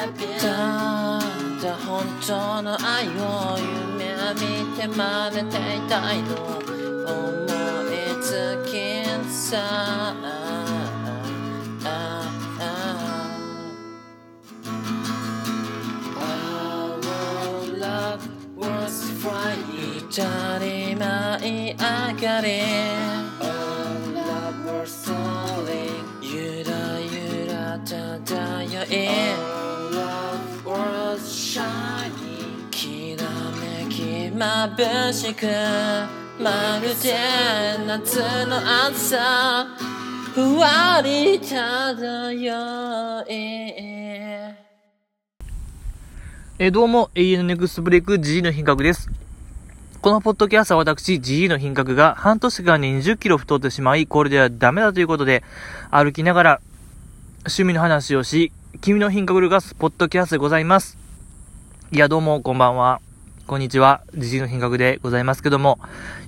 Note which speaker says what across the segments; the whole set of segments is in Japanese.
Speaker 1: ただ。本当の愛を夢見て真似ていたいの。き眩しくまるで夏の朝ふわり漂い
Speaker 2: えどうも、永遠のネクストブレイク GE の品格です。このポッドキャストは私、GE の品格が半年間に20キロ太ってしまい、これではダメだということで、歩きながら趣味の話をし、君の品格をがすポッドキャストでございます。いや、どうも、こんばんは。こんにちは。GE の品格でございますけども、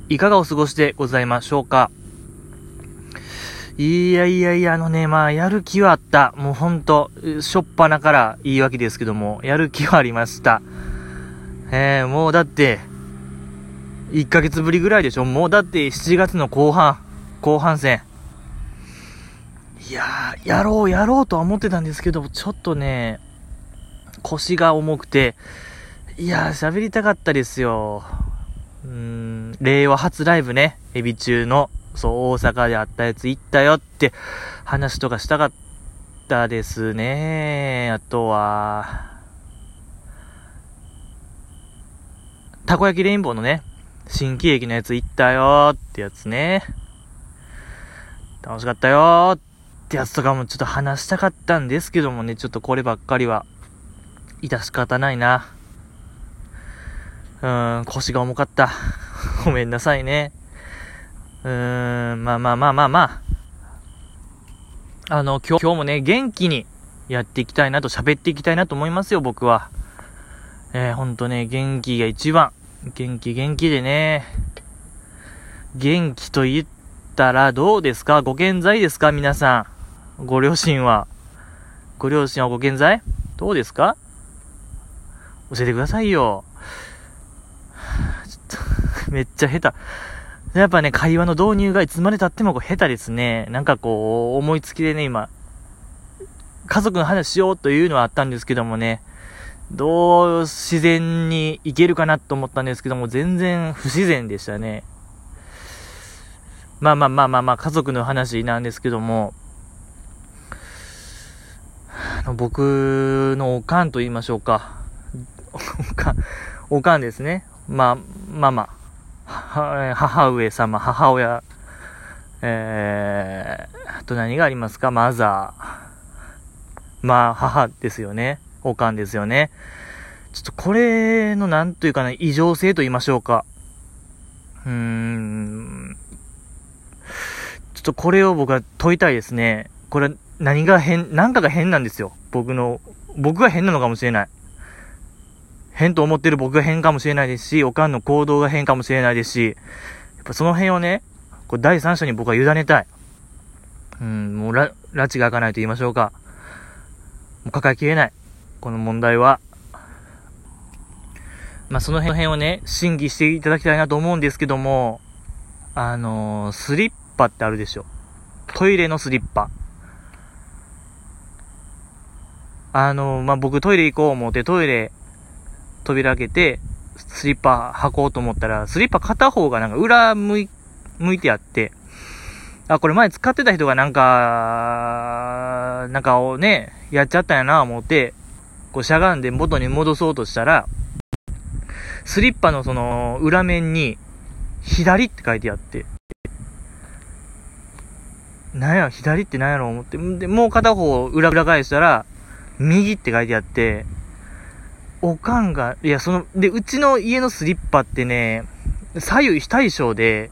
Speaker 2: いかがお過ごしでございましょうか？いやいやいや、あのね、まあ、やる気はあった。もうほんと、しょっぱなから言い訳ですけども、やる気はありました。えー、もうだって、1ヶ月ぶりぐらいでしょ？もうだって7月の後半、後半戦。いやー、やろうやろうとは思ってたんですけど、ちょっとね、腰が重くて、いやー、喋りたかったですよ。うーん、令和初ライブね、エビ中の、そう、大阪であったやつ行ったよって話とかしたかったですね。あとは、たこ焼きレインボーのね、新喜劇のやつ行ったよってやつね。楽しかったよってやつとかもちょっと話したかったんですけどもね、ちょっとこればっかりは、致し方ないな。うーん、腰が重かった。ごめんなさいね。うーん、まあまあまあまあまあ。あの、今日今日もね、元気にやっていきたいなと、喋っていきたいなと思いますよ、僕は。えー、ほんとね、元気が一番。元気元気でね。元気と言ったらどうですか？ご健在ですか？皆さん。ご両親は。ご両親はご健在？どうですか？教えてくださいよ。めっちゃ下手。やっぱね、会話の導入がいつまで経ってもこう下手ですね。なんかこう、思いつきでね、今、家族の話しようというのはあったんですけどもね、どう自然にいけるかなと思ったんですけども、全然不自然でしたね。まあまあまあまあまあ、家族の話なんですけども、僕のおかんと言いましょうか。おかん、おかんですね。まあ、ママ。母上様、母親、えー、と何がありますか？マザー。まあ、母ですよね。おかんですよね。ちょっとこれのなんというかな、異常性と言いましょうか。うーん。ちょっとこれを僕は問いたいですね。これ何が変、なんかが変なんですよ。僕の、僕が変なのかもしれない。変と思ってる僕が変かもしれないですし、おかんの行動が変かもしれないですし、やっぱその辺をね、これ第三者に僕は委ねたい。うん、もうら、拉致が開かないと言いましょうか。もう抱えきれない。この問題は。まあ、その辺をね、審議していただきたいなと思うんですけども、あのー、スリッパってあるでしょ。トイレのスリッパ。あのー、まあ、僕トイレ行こう思ってトイレ扉開けて、スリッパ履こうと思ったら、スリッパ片方がなんか裏向い、向いてあって、あ、これ前使ってた人がなんか、なんかをね、やっちゃったんやな思って、こうしゃがんで元に戻そうとしたら、スリッパのその裏面に、左って書いてあって、なんや、左ってなんやろ思って、で、もう片方裏裏返したら、右って書いてあって、おかんが、いや、その、で、うちの家のスリッパってね、左右非対称で、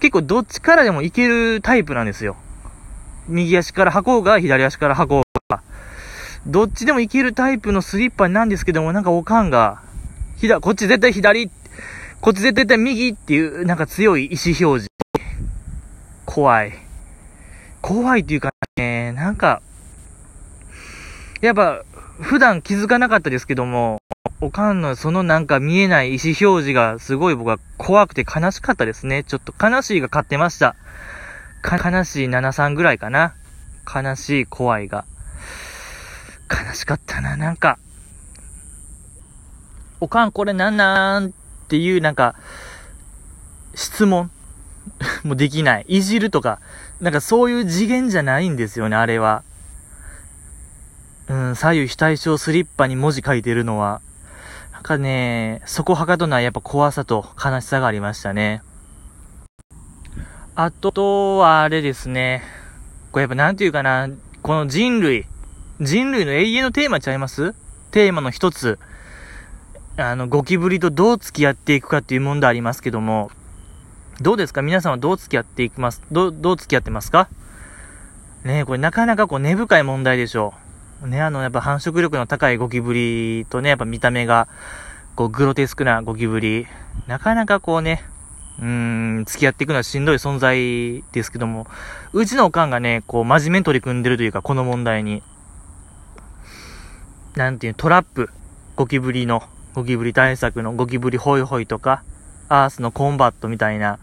Speaker 2: 結構どっちからでもいけるタイプなんですよ。右足から履こうが、左足から履こうが。どっちでもいけるタイプのスリッパなんですけども、なんかおかんが、ひだ、こっち絶対左こっち絶対右っていう、なんか強い意思表示。怖い。怖いっていうかね、なんか、やっぱ、普段気づかなかったですけども、おかんのそのなんか見えない意思表示がすごい僕は怖くて悲しかったですね。ちょっと悲しいが勝ってました。悲しい73ぐらいかな。悲しい怖いが。悲しかったな、なんか。おかんこれなんなんっていうなんか、質問 もできない。いじるとか、なんかそういう次元じゃないんですよね、あれは。うん、左右非対称スリッパに文字書いてるのは、なんかね、そこはかとないやっぱ怖さと悲しさがありましたね。あとはあれですね、これやっぱなんていうかな、この人類、人類の永遠のテーマちゃいます？テーマの一つ、あの、ゴキブリとどう付き合っていくかっていう問題ありますけども、どうですか？皆さんはどう付き合っていきます？ど、どう付き合ってますか？ねえ、これなかなかこう根深い問題でしょう。ね、あの、やっぱ繁殖力の高いゴキブリとね、やっぱ見た目が、こう、グロテスクなゴキブリ。なかなかこうね、うーん、付き合っていくのはしんどい存在ですけども、うちのおかんがね、こう、真面目に取り組んでるというか、この問題に。なんていう、トラップ、ゴキブリの、ゴキブリ対策のゴキブリホイホイとか、アースのコンバットみたいな、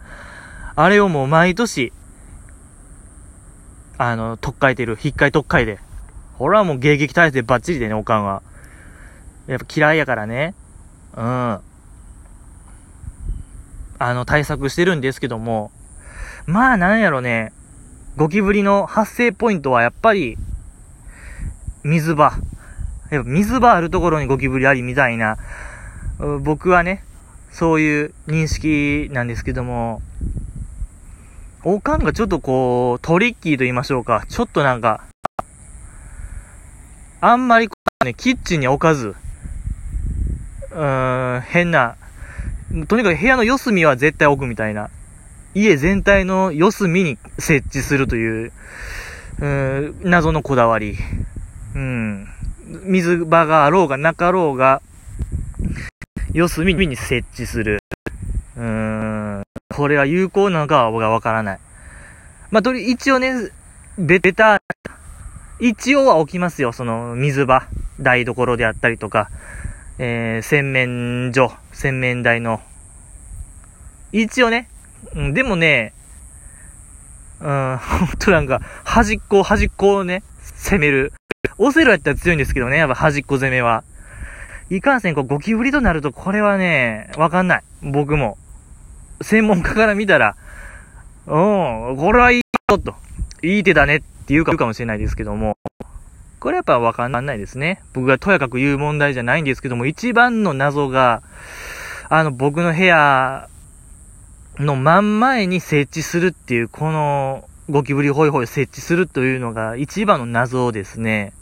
Speaker 2: あれをもう毎年、あの、特会てる、引っかい特会で。ほらもう迎撃体制バッチリでね、おかんは。やっぱ嫌いやからね。うん。あの、対策してるんですけども、まあなんやろね、ゴキブリの発生ポイントはやっぱり、水場。やっぱ水場あるところにゴキブリありみたいな、僕はね、そういう認識なんですけども、おかんがちょっとこう、トリッキーと言いましょうか。ちょっとなんか、あんまりこうね、キッチンに置かず、うーん、変な、とにかく部屋の四隅は絶対置くみたいな。家全体の四隅に設置するという、うーん、謎のこだわり。うん。水場があろうがなかろうが、四隅に設置する。うーん。これは有効なのかは僕はわからない。まあ、とり、一応ね、ベベタ、一応は置きますよ。その、水場、台所であったりとか、えー、洗面所、洗面台の。一応ね、うん、でもね、うん、ほんとなんか、端っこ、端っこをね、攻める。オセロやったら強いんですけどね、やっぱ端っこ攻めは。いかんせん、こう、ゴキブリとなると、これはね、わかんない。僕も。専門家から見たら、うん、これはいいよ、と。いい手だねって言うかもしれないですけども。これやっぱわかんないですね。僕がとやかく言う問題じゃないんですけども、一番の謎が、あの、僕の部屋の真ん前に設置するっていう、この、ゴキブリホイホイ設置するというのが一番の謎ですね。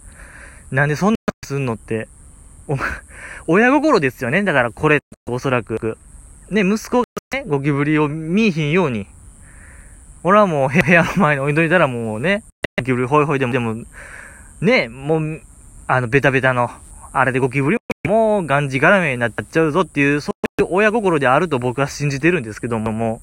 Speaker 2: なんでそんなすんのって、お、親心ですよね。だからこれ、おそらく。ね、息子がね、ゴキブリを見いひんように。俺はもう部屋の前に置いといたらもうね、ゴキブリホイホイでも、でも、ね、もう、あの、ベタベタの、あれでゴキブリもう、がんじがらめになっちゃうぞっていう、そういう親心であると僕は信じてるんですけども、も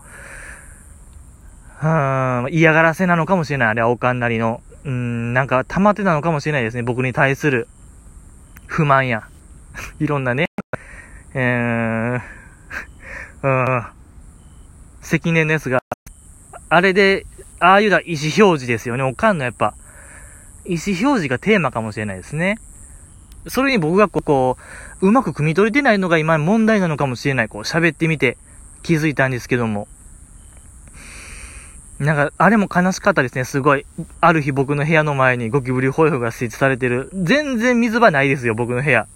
Speaker 2: う、はー嫌がらせなのかもしれない。あれはおかんなりの。うん、なんか溜まってたのかもしれないですね。僕に対する不満や。いろんなね。えー、うん、積年のやつが、あれで、ああいうだ、意思表示ですよね。おかんのやっぱ、意思表示がテーマかもしれないですね。それに僕がこ、こう、うまく汲み取れてないのが今問題なのかもしれない。こう、喋ってみて気づいたんですけども。なんか、あれも悲しかったですね、すごい。ある日僕の部屋の前にゴキブリホイホイが設置されてる。全然水場ないですよ、僕の部屋。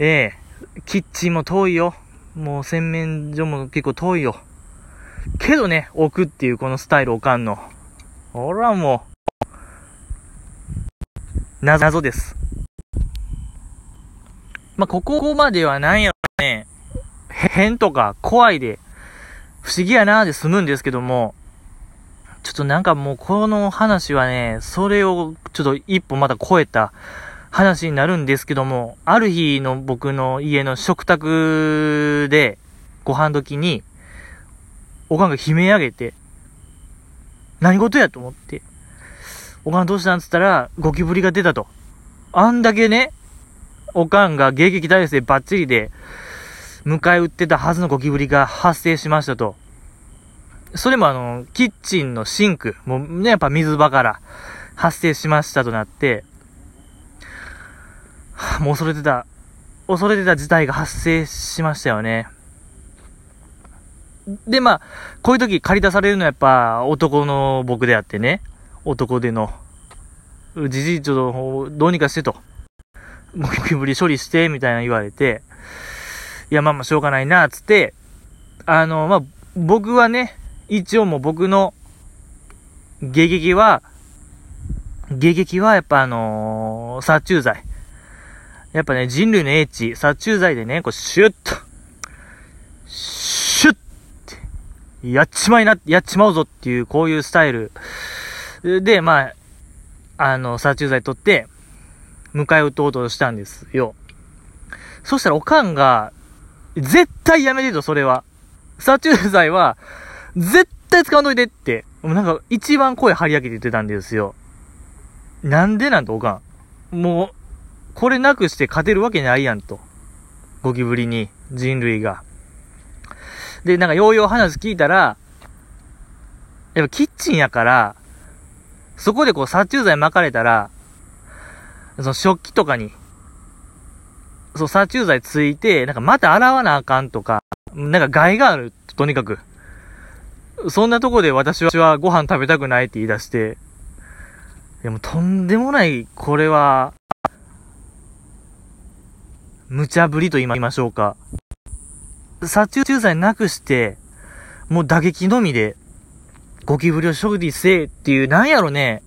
Speaker 2: ええキッチンも遠いよ。もう洗面所も結構遠いよ。けどね、置くっていうこのスタイルおかんの。俺はもう、謎です。まあ、ここまではなんやろね、変とか怖いで、不思議やなーで済むんですけども、ちょっとなんかもうこの話はね、それをちょっと一歩また超えた話になるんですけども、ある日の僕の家の食卓で、ご飯時に、おかんが悲鳴上げて、何事やと思って、おかんどうしたんつったら、ゴキブリが出たと。あんだけね、おかんが迎撃体制バッチリで、迎え撃ってたはずのゴキブリが発生しましたと。それもあの、キッチンのシンク、もうね、やっぱ水場から発生しましたとなって、もう恐れてた、恐れてた事態が発生しましたよね。で、まあ、こういう時借り出されるのはやっぱ男の僕であってね、男での、じじいちょっとどうにかしてと。ゴキブリ処理して、みたいな言われて、いや、まあまあしょうがないな、つって、あの、まあ、僕はね、一応もう僕の、迎撃は、迎撃はやっぱあのー、殺虫剤。やっぱね、人類の英知、殺虫剤でね、こう、シュッと、シュッって、やっちまいな、やっちまうぞっていう、こういうスタイル。で、まあ、あの、殺虫剤取って、迎え撃とうとしたんですよ。そしたらおかんが、絶対やめてと、それは。殺虫剤は、絶対使わんといてって、もうなんか一番声張り上げて言ってたんですよ。なんでなんとおかん。もう、これなくして勝てるわけないやんと。ゴキブリに、人類が。で、なんかようよう話聞いたら、やっぱキッチンやから、そこでこう殺虫剤巻かれたら、その食器とかに、そう殺虫剤ついて、なんかまた洗わなあかんとか、なんか害がある、とにかく。そんなとこで私はご飯食べたくないって言い出して、でもとんでもない、これは、無茶ぶりと言いましょうか。殺虫剤なくして、もう打撃のみで、ゴキブリを処理せえっていう、なんやろね。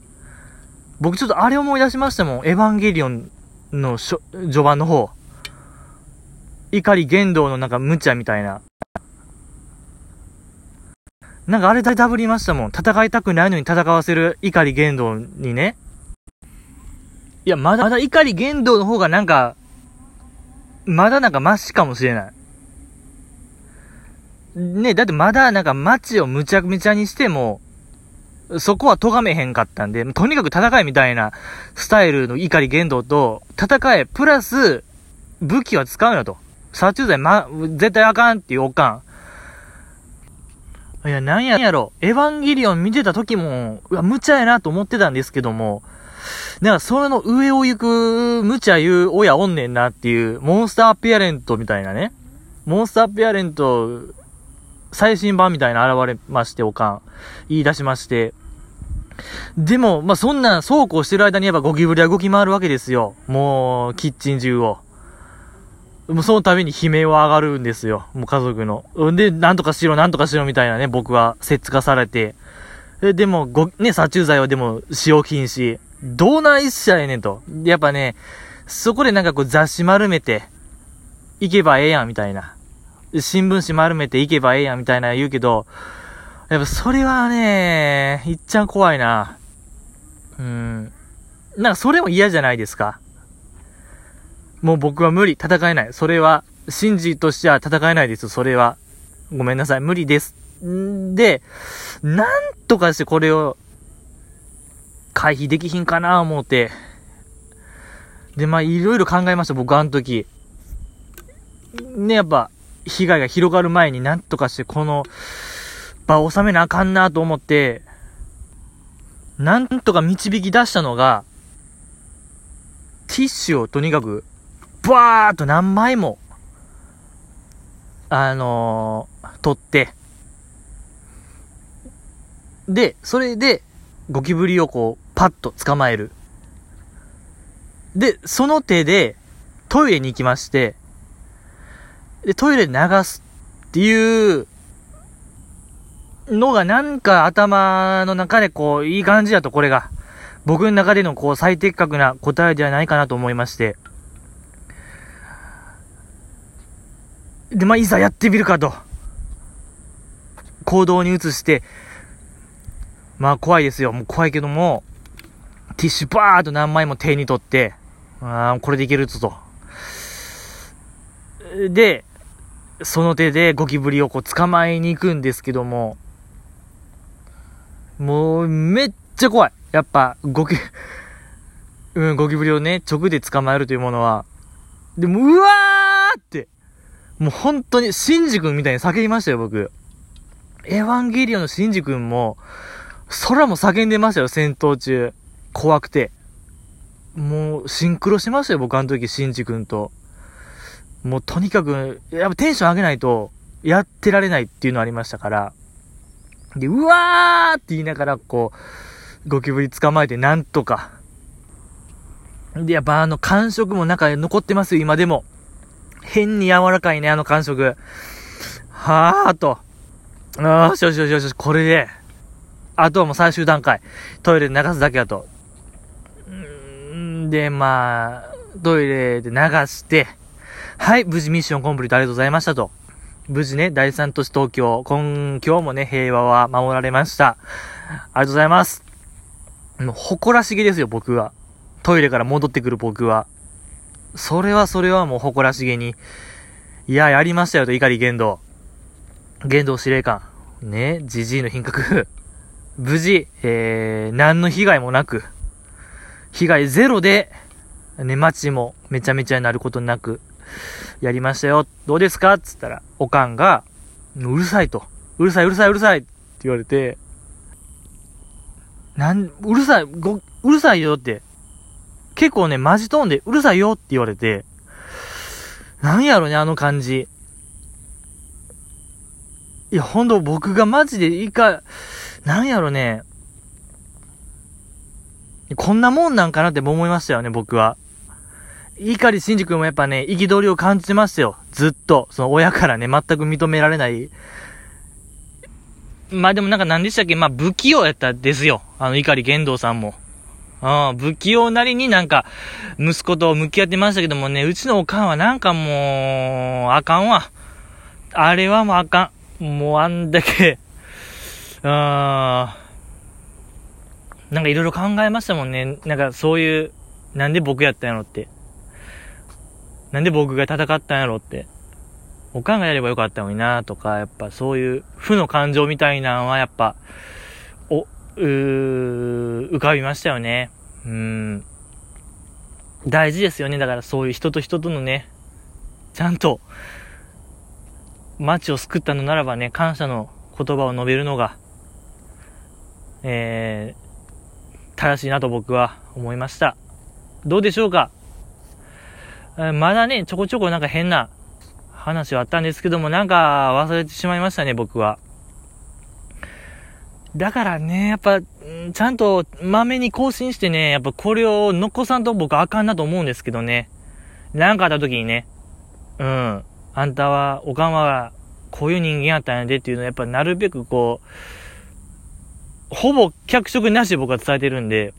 Speaker 2: 僕ちょっとあれ思い出しましたもん。エヴァンゲリオンの序盤の方。怒り言動のなんか無茶みたいな。なんかあれだいぶりましたもん。戦いたくないのに戦わせる怒り言動にね。いや、まだ、まだ怒り言動の方がなんか、まだなんかマシかもしれない。ね、だってまだなんか街をむちゃくちゃにしても、そこは咎めへんかったんで、とにかく戦えみたいなスタイルの怒り言動と、戦え、プラス、武器は使うよと。殺虫剤ま、絶対あかんっていうおかん。いや、なんややろ。エヴァンゲリオン見てた時も、うわ、無茶やなと思ってたんですけども、なんか、それの上を行く、無茶言う親おんねんなっていう、モンスターペアレントみたいなね。モンスターペアレント、最新版みたいな現れまして、おかん。言い出しまして。でも、まあ、そんな、そうこうしてる間にやっぱゴキブリは動き回るわけですよ。もう、キッチン中を。もうその度に悲鳴は上がるんですよ。もう家族の。んで、なんとかしろ、なんとかしろみたいなね、僕は、説化されて。え、でも、ご、ね、殺虫剤はでも、使用禁止。どうないっしゃえねんと。やっぱね、そこでなんかこう雑誌丸めて、行けばええやん、みたいな。新聞紙丸めて行けばええやん、みたいな言うけど、やっぱそれはね、いっちゃん怖いな。うん。なんかそれも嫌じゃないですか。もう僕は無理。戦えない。それは、真珠としては戦えないです。それは。ごめんなさい。無理です。んで、なんとかしてこれを、回避できひんかな思って。で、まあ、いろいろ考えました。僕、あの時。ね、やっぱ、被害が広がる前になんとかしてこの場を収めなあかんなと思って、なんとか導き出したのが、ティッシュをとにかくバーっと何枚も、あのー、取って、で、それで、ゴキブリをこう、パッと捕まえる。で、その手で、トイレに行きまして、で、トイレ流すっていうのがなんか頭の中でこう、いい感じだと、これが。僕の中でのこう、最適確な答えではないかなと思いまして。で、まあ、いざやってみるかと。行動に移して、まあ、怖いですよ。もう怖いけども、ティッシュバーっと何枚も手に取って、ああ、これでいけるぞと。で、その手でゴキブリをこう捕まえに行くんですけども、もうめっちゃ怖い。やっぱゴキ、うん、ゴキブリをね、直で捕まえるというものは。でも、うわーって、もう本当に、シンジ君みたいに叫びましたよ、僕。エヴァンゲリオンのシンジ君も、空も叫んでましたよ、戦闘中。怖くて。もう、シンクロしましたよ、僕あの時、シンジ君と。もうとにかく、やっぱテンション上げないと、やってられないっていうのありましたから。で、うわーって言いながら、こう、ゴキブリ捕まえてなんとか。で、やっぱあの感触も中で残ってますよ、今でも。変に柔らかいね、あの感触。はーと。よしよしよしよし、これで。あとはもう最終段階。トイレで流すだけだと。んで、まあ、トイレで流して、はい、無事ミッションコンプリートありがとうございましたと。無事ね、第三都市東京、今、今日もね、平和は守られました。ありがとうございます。もう、誇らしげですよ、僕は。トイレから戻ってくる僕は。それはそれはもう誇らしげに。いや、やりましたよと、怒り言動。言動司令官。ね、じじいの品格。無事、えー、何の被害もなく、被害ゼロで、ね、街もめちゃめちゃになることなく、やりましたよ。どうですか？っつったら、おかんが、うるさいと。うるさい、うるさい、うるさいって言われて、なん、うるさい、ご、うるさいよって。結構ね、マジトーンで、うるさいよって言われて、なんやろね、あの感じ。いや、ほんと僕がマジでいいか、なんやろね、こんなもんなんかなって思いましたよね、僕は。碇慎二君もやっぱね、憤りを感じてましたよ。ずっと。その親からね、全く認められない。まあでもなんか何でしたっけ？まあ不器用やったですよ。あの碇玄道さんも。うん、不器用なりになんか、息子と向き合ってましたけどもね、うちのおかんはなんかもう、あかんわ。あれはもうあかん。もうあんだけ、うーん、なんかいろいろ考えましたもんね。なんかそういう、なんで僕やったんやろって。なんで僕が戦ったんやろって。おかんがやればよかったのになとか、やっぱそういう負の感情みたいなのはやっぱ、お、うー、浮かびましたよね。うん。大事ですよね。だからそういう人と人とのね、ちゃんと、街を救ったのならばね、感謝の言葉を述べるのが、えー、正しいなと僕は思いました。どうでしょうか？まだね、ちょこちょこなんか変な話はあったんですけども、なんか忘れてしまいましたね、僕は。だからね、やっぱ、ちゃんとまめに更新してね、やっぱこれを残さんと僕あかんなと思うんですけどね。なんかあった時にね、うん、あんたは、おかんは、こういう人間やったんやでっていうのをやっぱなるべくこう、ほぼ脚色なしで僕は伝えてるんで、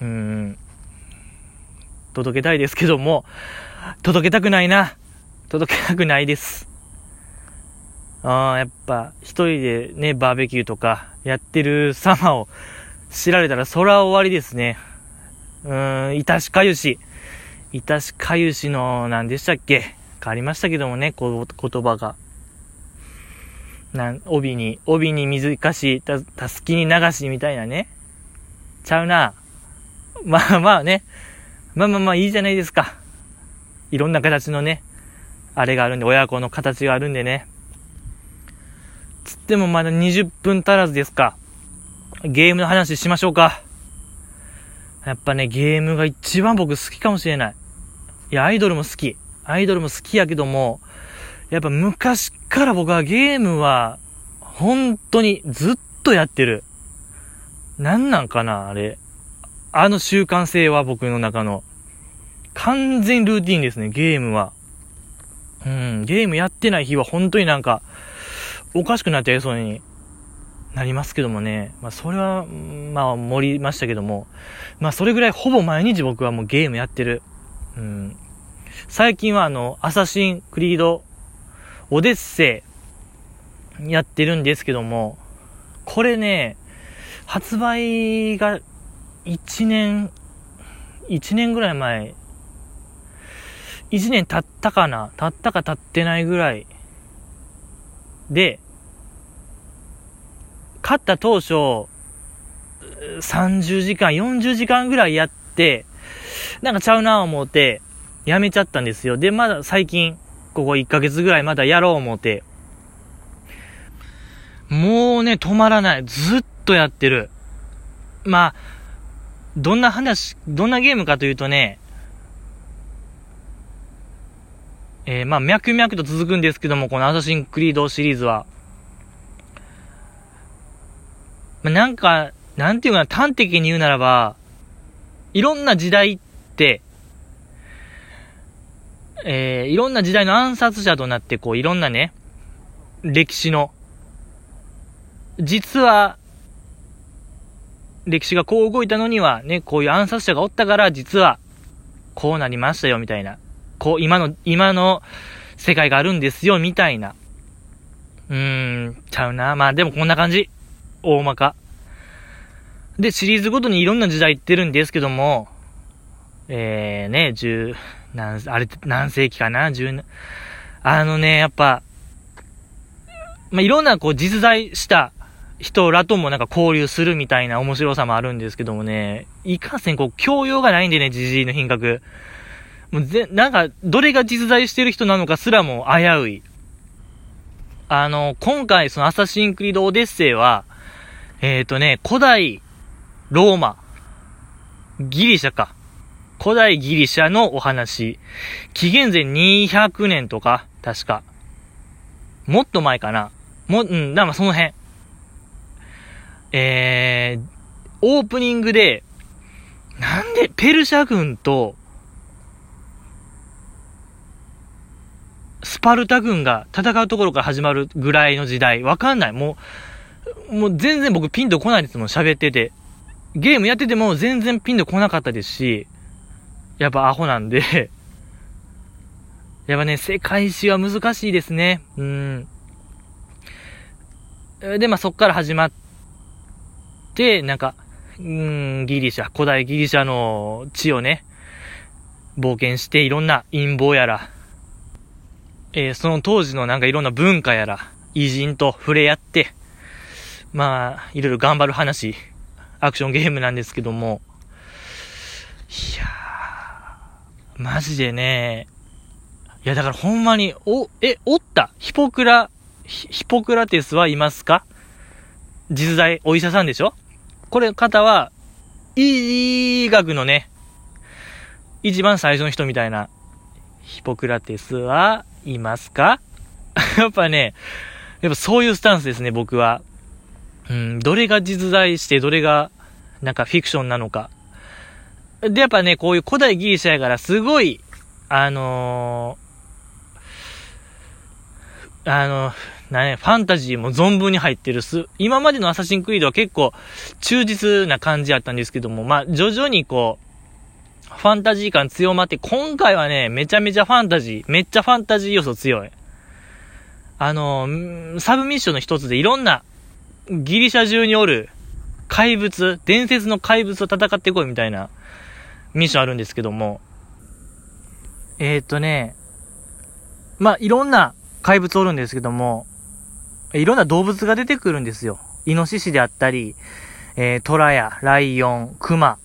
Speaker 2: うん、届けたいですけども、届けたくないな。届けたくないです。ああ、やっぱ、一人でね、バーベキューとかやってる様を知られたら、そら終わりですね。うーん、いたしかゆし。いたしかゆしの、何でしたっけ？変わりましたけどもね、こう言葉が。なん、帯に、帯に水かし、た、たすきに流しみたいなね。ちゃうな。まあまあね。まあまあまあいいじゃないですか。いろんな形のね、あれがあるんで、親子の形があるんでね。つってもまだ20分足らずですか。ゲームの話しましょうか。やっぱね、ゲームが一番僕好きかもしれない。いや、アイドルも好き。アイドルも好きやけども、やっぱ昔から僕はゲームは、本当にずっとやってる。なんなんかな、あれ。あの習慣性は僕の中の。完全ルーティンですね、ゲームは。うん、ゲームやってない日は本当になんか、おかしくなっちゃいそうになりますけどもね。まあ、それは、まあ、盛りましたけども。まあ、それぐらいほぼ毎日僕はもうゲームやってる。うん。最近はあの、アサシンクリード、オデッセイ、やってるんですけども、これね、発売が1年、1年ぐらい前1年経ったかな？経ったか経ってないぐらいで、勝った当初、30時間、40時間ぐらいやって、なんかちゃうなぁ思って、やめちゃったんですよ。で、まだ最近、ここ1ヶ月ぐらいまだやろう思って、もうね、止まらない。ずっとやってる。まあ、どんな話、どんなゲームかというとね、えー、まあ、脈々と続くんですけども、このアサシンクリードシリーズは。まあ、なんか、なんていうかな、端的に言うならば、いろんな時代って、えー、いろんな時代の暗殺者となって、こう、いろんなね、歴史の、実は、歴史がこう動いたのには、ね、こういう暗殺者がおったから、実は、こうなりましたよ、みたいな。こう、今の、今の世界があるんですよ、みたいな。うーん、ちゃうな。まあでもこんな感じ。大まか。で、シリーズごとにいろんな時代行ってるんですけども、えー、ね、十、何、あれ、何世紀かな？十、あのね、やっぱ、まあ、いろんなこう実在した人らともなんか交流するみたいな面白さもあるんですけどもね、いかんせんこう教養がないんでね、じじいの品格。もうぜ、なんか、どれが実在してる人なのかすらも危うい。あの、今回そのアサシンクリードオデッセイは、えっ、ー、とね、古代ローマ、ギリシャか。古代ギリシャのお話。紀元前200年とか、確か。もっと前かな。も、うん、だまその辺。えー、オープニングで、なんでペルシャ軍と、スパルタ軍が戦うところから始まるぐらいの時代。わかんない。もう、もう全然僕ピンとこないですもん、喋ってて。ゲームやってても全然ピンとこなかったですし、やっぱアホなんで やっぱね、世界史は難しいですね。うん。で、まあ、そっから始まって、なんか、うん、ギリシャ、古代ギリシャの地をね、冒険していろんな陰謀やら、えー、その当時のなんかいろんな文化やら、偉人と触れ合って、まあ、いろいろ頑張る話アクションゲームなんですけども、いやー、マジでね、いやだからほんまに、お、え、おった？ヒポクラ、ヒポクラテスはいますか？実在、お医者さんでしょ？これ方は、医学のね、一番最初の人みたいな、ヒポクラテスはいますか？やっぱね、やっぱそういうスタンスですね、僕は。うん、どれが実在して、どれが、なんかフィクションなのか。で、やっぱね、こういう古代ギリシャやから、すごい、あのー、あの、なね、ファンタジーも存分に入ってるす。今までのアサシンクリードは結構忠実な感じやったんですけども、まあ、徐々にこう、ファンタジー感強まって、今回はね、めちゃめちゃファンタジー、めっちゃファンタジー要素強い。あの、サブミッションの一つでいろんなギリシャ中におる怪物、伝説の怪物と戦ってこいみたいなミッションあるんですけども、えー、っとね、まあ、いろんな怪物おるんですけども、いろんな動物が出てくるんですよ。イノシシであったり、えー、トラやライオン、クマ、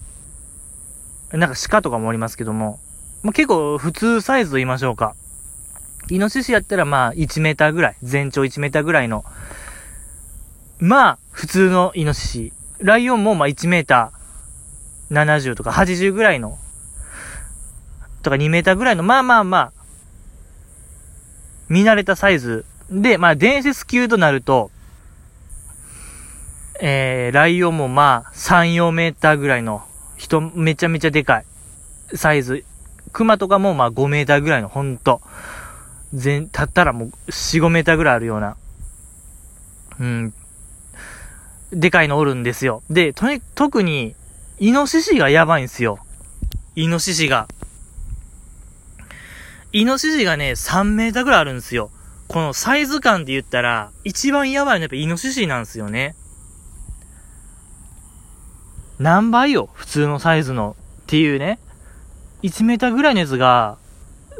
Speaker 2: なんか鹿とかもおりますけども、まあ、結構普通サイズと言いましょうか。イノシシやったらまあ1メーターぐらい、全長1メーターぐらいのまあ、普通のイノシシ。ライオンもまあ1メーター70とか80ぐらいの、とか2メーターぐらいの、まあまあまあ、見慣れたサイズ。で、まあ伝説級となると、えー、ライオンもまあ3、4メーターぐらいの、人めちゃめちゃでかいサイズ。クマとかもまあ5メーターぐらいの、ほんと。全、たったらもう4、5メーターぐらいあるような。うん、でかいのおるんですよ。で、とに、特に、イノシシがやばいんですよ。イノシシが。イノシシがね、3メーターぐらいあるんですよ。このサイズ感で言ったら、一番やばいのはやっぱイノシシなんですよね。何倍よ普通のサイズの。っていうね。1メーターぐらいのやつが、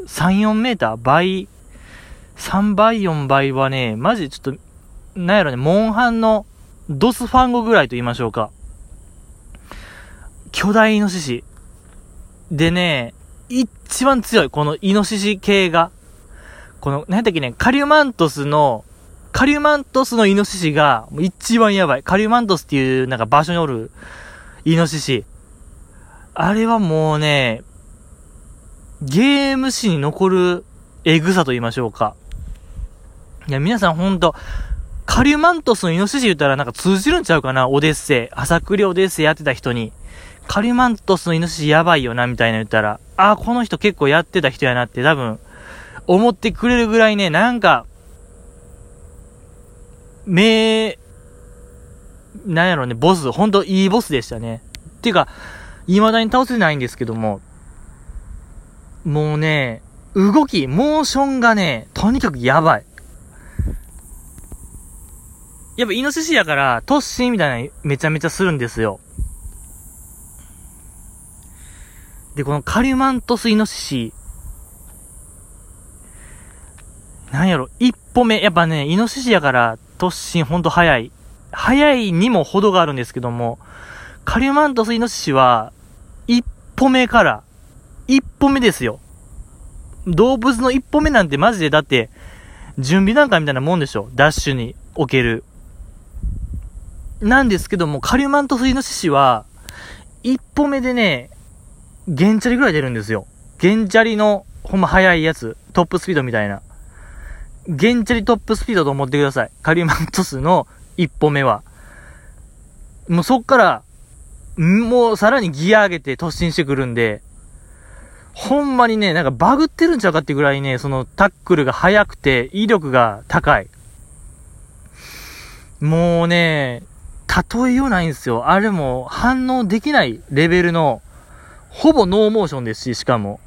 Speaker 2: 3、4メーター倍、3倍、4倍はね、マジちょっと、なんやろね、モンハンのドスファンゴぐらいと言いましょうか。巨大イノシシ。でね、一番強い、このイノシシ系が。この、何やったっけね、カリュマントスの、カリュマントスのイノシシが、一番やばい。カリュマントスっていう、なんか場所におる、イノシシ。あれはもうね、ゲーム史に残るエグさと言いましょうか。いや、皆さんほんと、カリュマントスのイノシシ言ったらなんか通じるんちゃうかな？オデッセイ。朝栗オデッセイやってた人に。カリュマントスのイノシシやばいよな、みたいな言ったら、ああ、この人結構やってた人やなって多分、思ってくれるぐらいね、なんか、名、なんやろね、ボス、ほんといいボスでしたね。っていうか、未だに倒せないんですけども、もうね、動き、モーションがね、とにかくやばい。やっぱイノシシやから、突進みたいなめちゃめちゃするんですよ。で、このカリュマントスイノシシ、なんやろ、一歩目、やっぱね、イノシシやから突進ほんと早い。早いにも程があるんですけども、カリュマントスイノシシは、一歩目から、一歩目ですよ。動物の一歩目なんてマジでだって、準備段階みたいなもんでしょ。ダッシュにおける。なんですけども、カリュマントスイノシシは、一歩目でね、ゲンチャリぐらい出るんですよ。ゲンチャリの、ほんま速いやつ。トップスピードみたいな。ゲンチャリトップスピードと思ってください。カリュマントスの一歩目は。もうそっから、もうさらにギア上げて突進してくるんで、ほんまにね、なんかバグってるんちゃうかってぐらいね、そのタックルが速くて威力が高い。もうね、例えようないんですよ。あれも反応できないレベルの、ほぼノーモーションですし、しかも。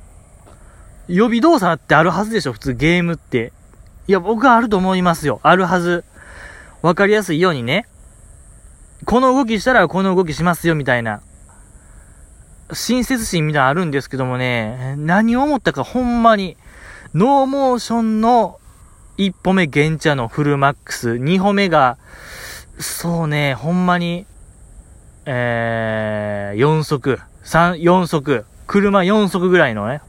Speaker 2: 予備動作ってあるはずでしょ、普通ゲームって。いや、僕はあると思いますよ。あるはず。わかりやすいようにね。この動きしたらこの動きしますよ、みたいな。親切心みたいなのあるんですけどもね、何を思ったかほんまに、ノーモーションの1歩目原チャのフルマックス、2歩目が、そうね、ほんまに、えー、4速、3、4速、車4速ぐらいのね、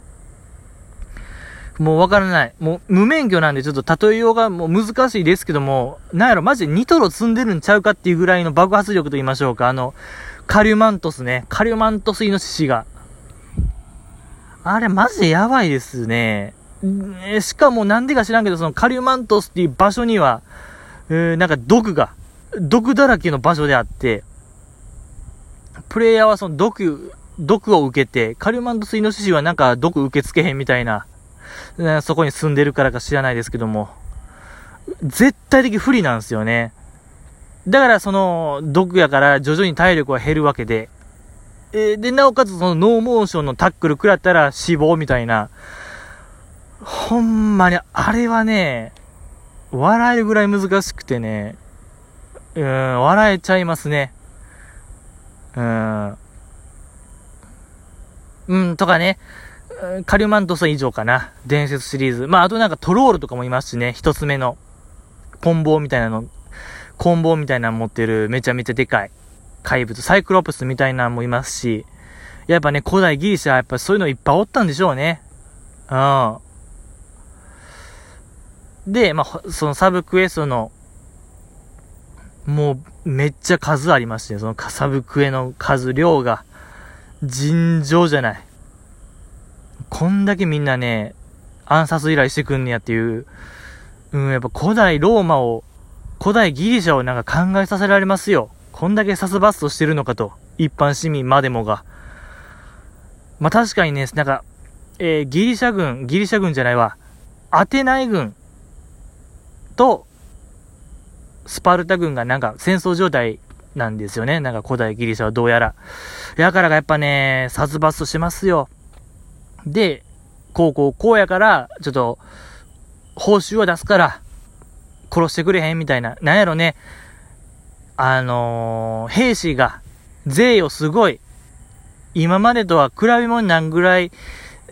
Speaker 2: もうわからない。もう無免許なんでちょっと例えようがもう難しいですけども、なんやろ、マジでニトロ積んでるんちゃうかっていうぐらいの爆発力と言いましょうか。あの、カリュマントスね。カリュマントスイノシシが。あれマジでやばいですね。しかもなんでか知らんけど、そのカリュマントスっていう場所には、えー、なんか毒が、毒だらけの場所であって、プレイヤーはその毒、毒を受けて、カリュマントスイノシシはなんか毒受け付けへんみたいな、そこに住んでるからか知らないですけども、絶対的不利なんですよね。だからその、毒やから徐々に体力は減るわけで、えー、で、なおかつそのノーモーションのタックル食らったら死亡みたいな、ほんまに、あれはね、笑えるぐらい難しくてね、うん、笑えちゃいますね。うん。うん、とかね、カリュマントス以上かな。伝説シリーズ。まあ、あとなんかトロールとかもいますしね。一つ目の、コンボみたいなの、コンボみたいなの持ってるめちゃめちゃでかい怪物。サイクロプスみたいなのもいますし。やっぱね、古代ギリシャはやっぱそういうのいっぱいおったんでしょうね。うん。で、まあ、そのサブクエストの、もう、めっちゃ数ありまして、そのサブクエの数、量が、尋常じゃない。こんだけみんなね、暗殺依頼してくんねやっていう、うん、やっぱ古代ローマを、古代ギリシャをなんか考えさせられますよ。こんだけ殺伐としてるのかと。一般市民までもが。まあ、確かにね、なんか、えー、ギリシャ軍、ギリシャ軍じゃないわ。アテナイ軍と、スパルタ軍がなんか戦争状態なんですよね。なんか古代ギリシャはどうやら。やからがやっぱね、殺伐としますよ。で、こうこうこうやから、ちょっと、報酬を出すから、殺してくれへんみたいな。なんやろね。あのー、兵士が、税をすごい、今までとは比べ物になんぐらい、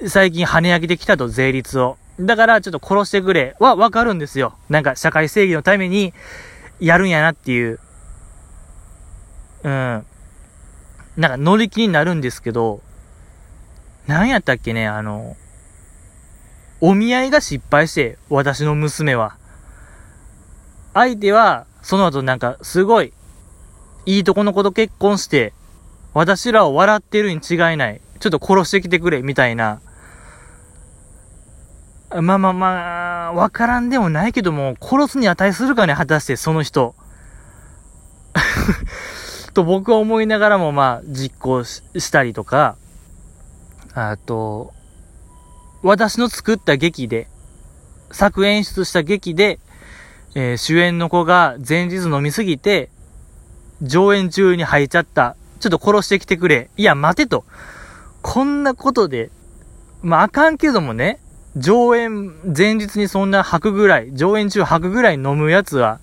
Speaker 2: 最近跳ね上げてきたと、税率を。だから、ちょっと殺してくれはわかるんですよ。なんか、社会正義のために、やるんやなっていう。うん。なんか、乗り気になるんですけど、何やったっけね、あの、お見合いが失敗して、私の娘は。相手は、その後なんか、すごい、いいとこの子と結婚して、私らを笑ってるに違いない。ちょっと殺してきてくれ、みたいな。まあまあまあ、わからんでもないけども、殺すに値するかね、果たしてその人。と僕は思いながらもまあ、実行したりとか、あと、私の作った劇で、作演出した劇で、えー、主演の子が前日飲みすぎて、上演中に吐いちゃった。ちょっと殺してきてくれ。いや、待てと。こんなことで、まあ、あかんけどもね、上演前日にそんな吐くぐらい、上演中吐くぐらい飲むやつは、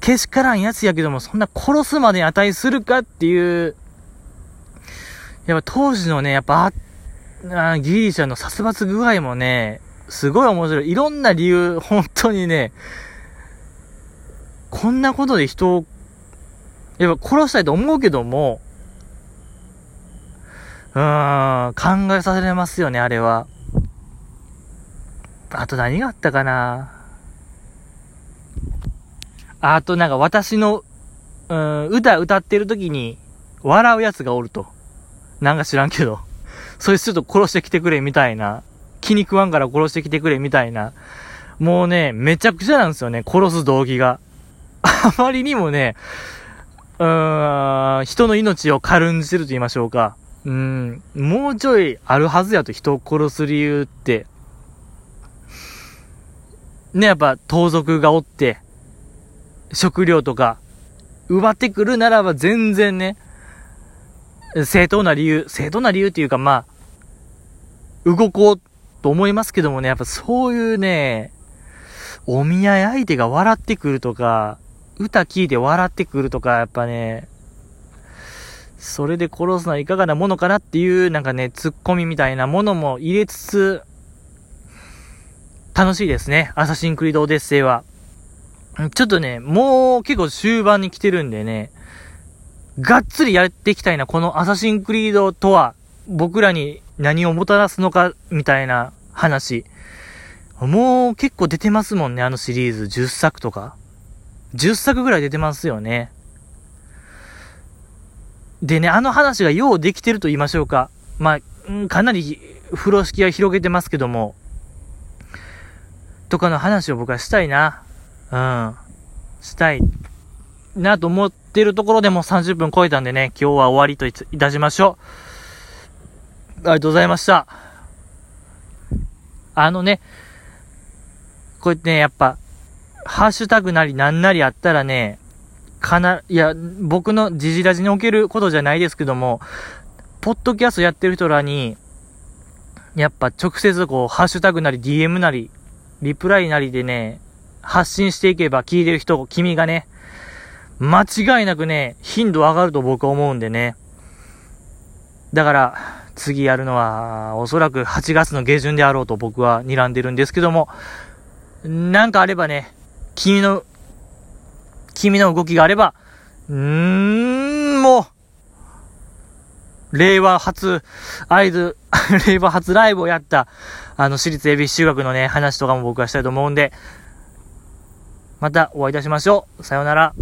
Speaker 2: けしからんやつやけども、そんな殺すまでに値するかっていう、やっぱ当時のね、やっぱ、あギリシャの殺伐具合もね、すごい面白い。いろんな理由、本当にね、こんなことで人を、やっぱ殺したいと思うけども、うーん、考えさせられますよね、あれは。あと何があったかなあとなんか私の、うん、歌歌ってる時に笑うやつがおると。なんか知らんけど。そいつちょっと殺してきてくれみたいな。気に食わんから殺してきてくれみたいな。もうね、めちゃくちゃなんですよね、殺す動機が。あまりにもね、うーん、人の命を軽んじてると言いましょうか。うん、もうちょいあるはずやと人を殺す理由って。ね、やっぱ盗賊がおって、食料とか、奪ってくるならば全然ね、正当な理由、正当な理由っていうかまあ、動こうと思いますけどもね、やっぱそういうね、お見合い相手が笑ってくるとか、歌聞いて笑ってくるとか、やっぱね、それで殺すのはいかがなものかなっていう、なんかね、ツッコミみたいなものも入れつつ、楽しいですね。アサシンクリードオデッセイは。ちょっとね、もう結構終盤に来てるんでね、がっつりやっていきたいな、このアサシンクリードとは、僕らに何をもたらすのか、みたいな話。もう結構出てますもんね、あのシリーズ。10作とか。10作ぐらい出てますよね。でね、あの話がようできてると言いましょうか。まあ、かなり風呂敷は広げてますけども、とかの話を僕はしたいな。うん。したい。なと思ってるところでも30分超えたんでね、今日は終わりといたしましょう。ありがとうございました。あのね、こうやってね、やっぱ、ハッシュタグなりなんなりあったらね、かな、いや、僕のジジラジにおけることじゃないですけども、ポッドキャストやってる人らに、やっぱ直接こう、ハッシュタグなり DM なり、リプライなりでね、発信していけば聞いてる人、君がね、間違いなくね、頻度上がると僕は思うんでね。だから、次やるのは、おそらく8月の下旬であろうと僕は睨んでるんですけども、なんかあればね、君の、君の動きがあれば、うーん、もう、令和初、合図、令和初ライブをやった、あの、私立恵比寿中学のね、話とかも僕はしたいと思うんで、またお会いいたしましょう。さようなら。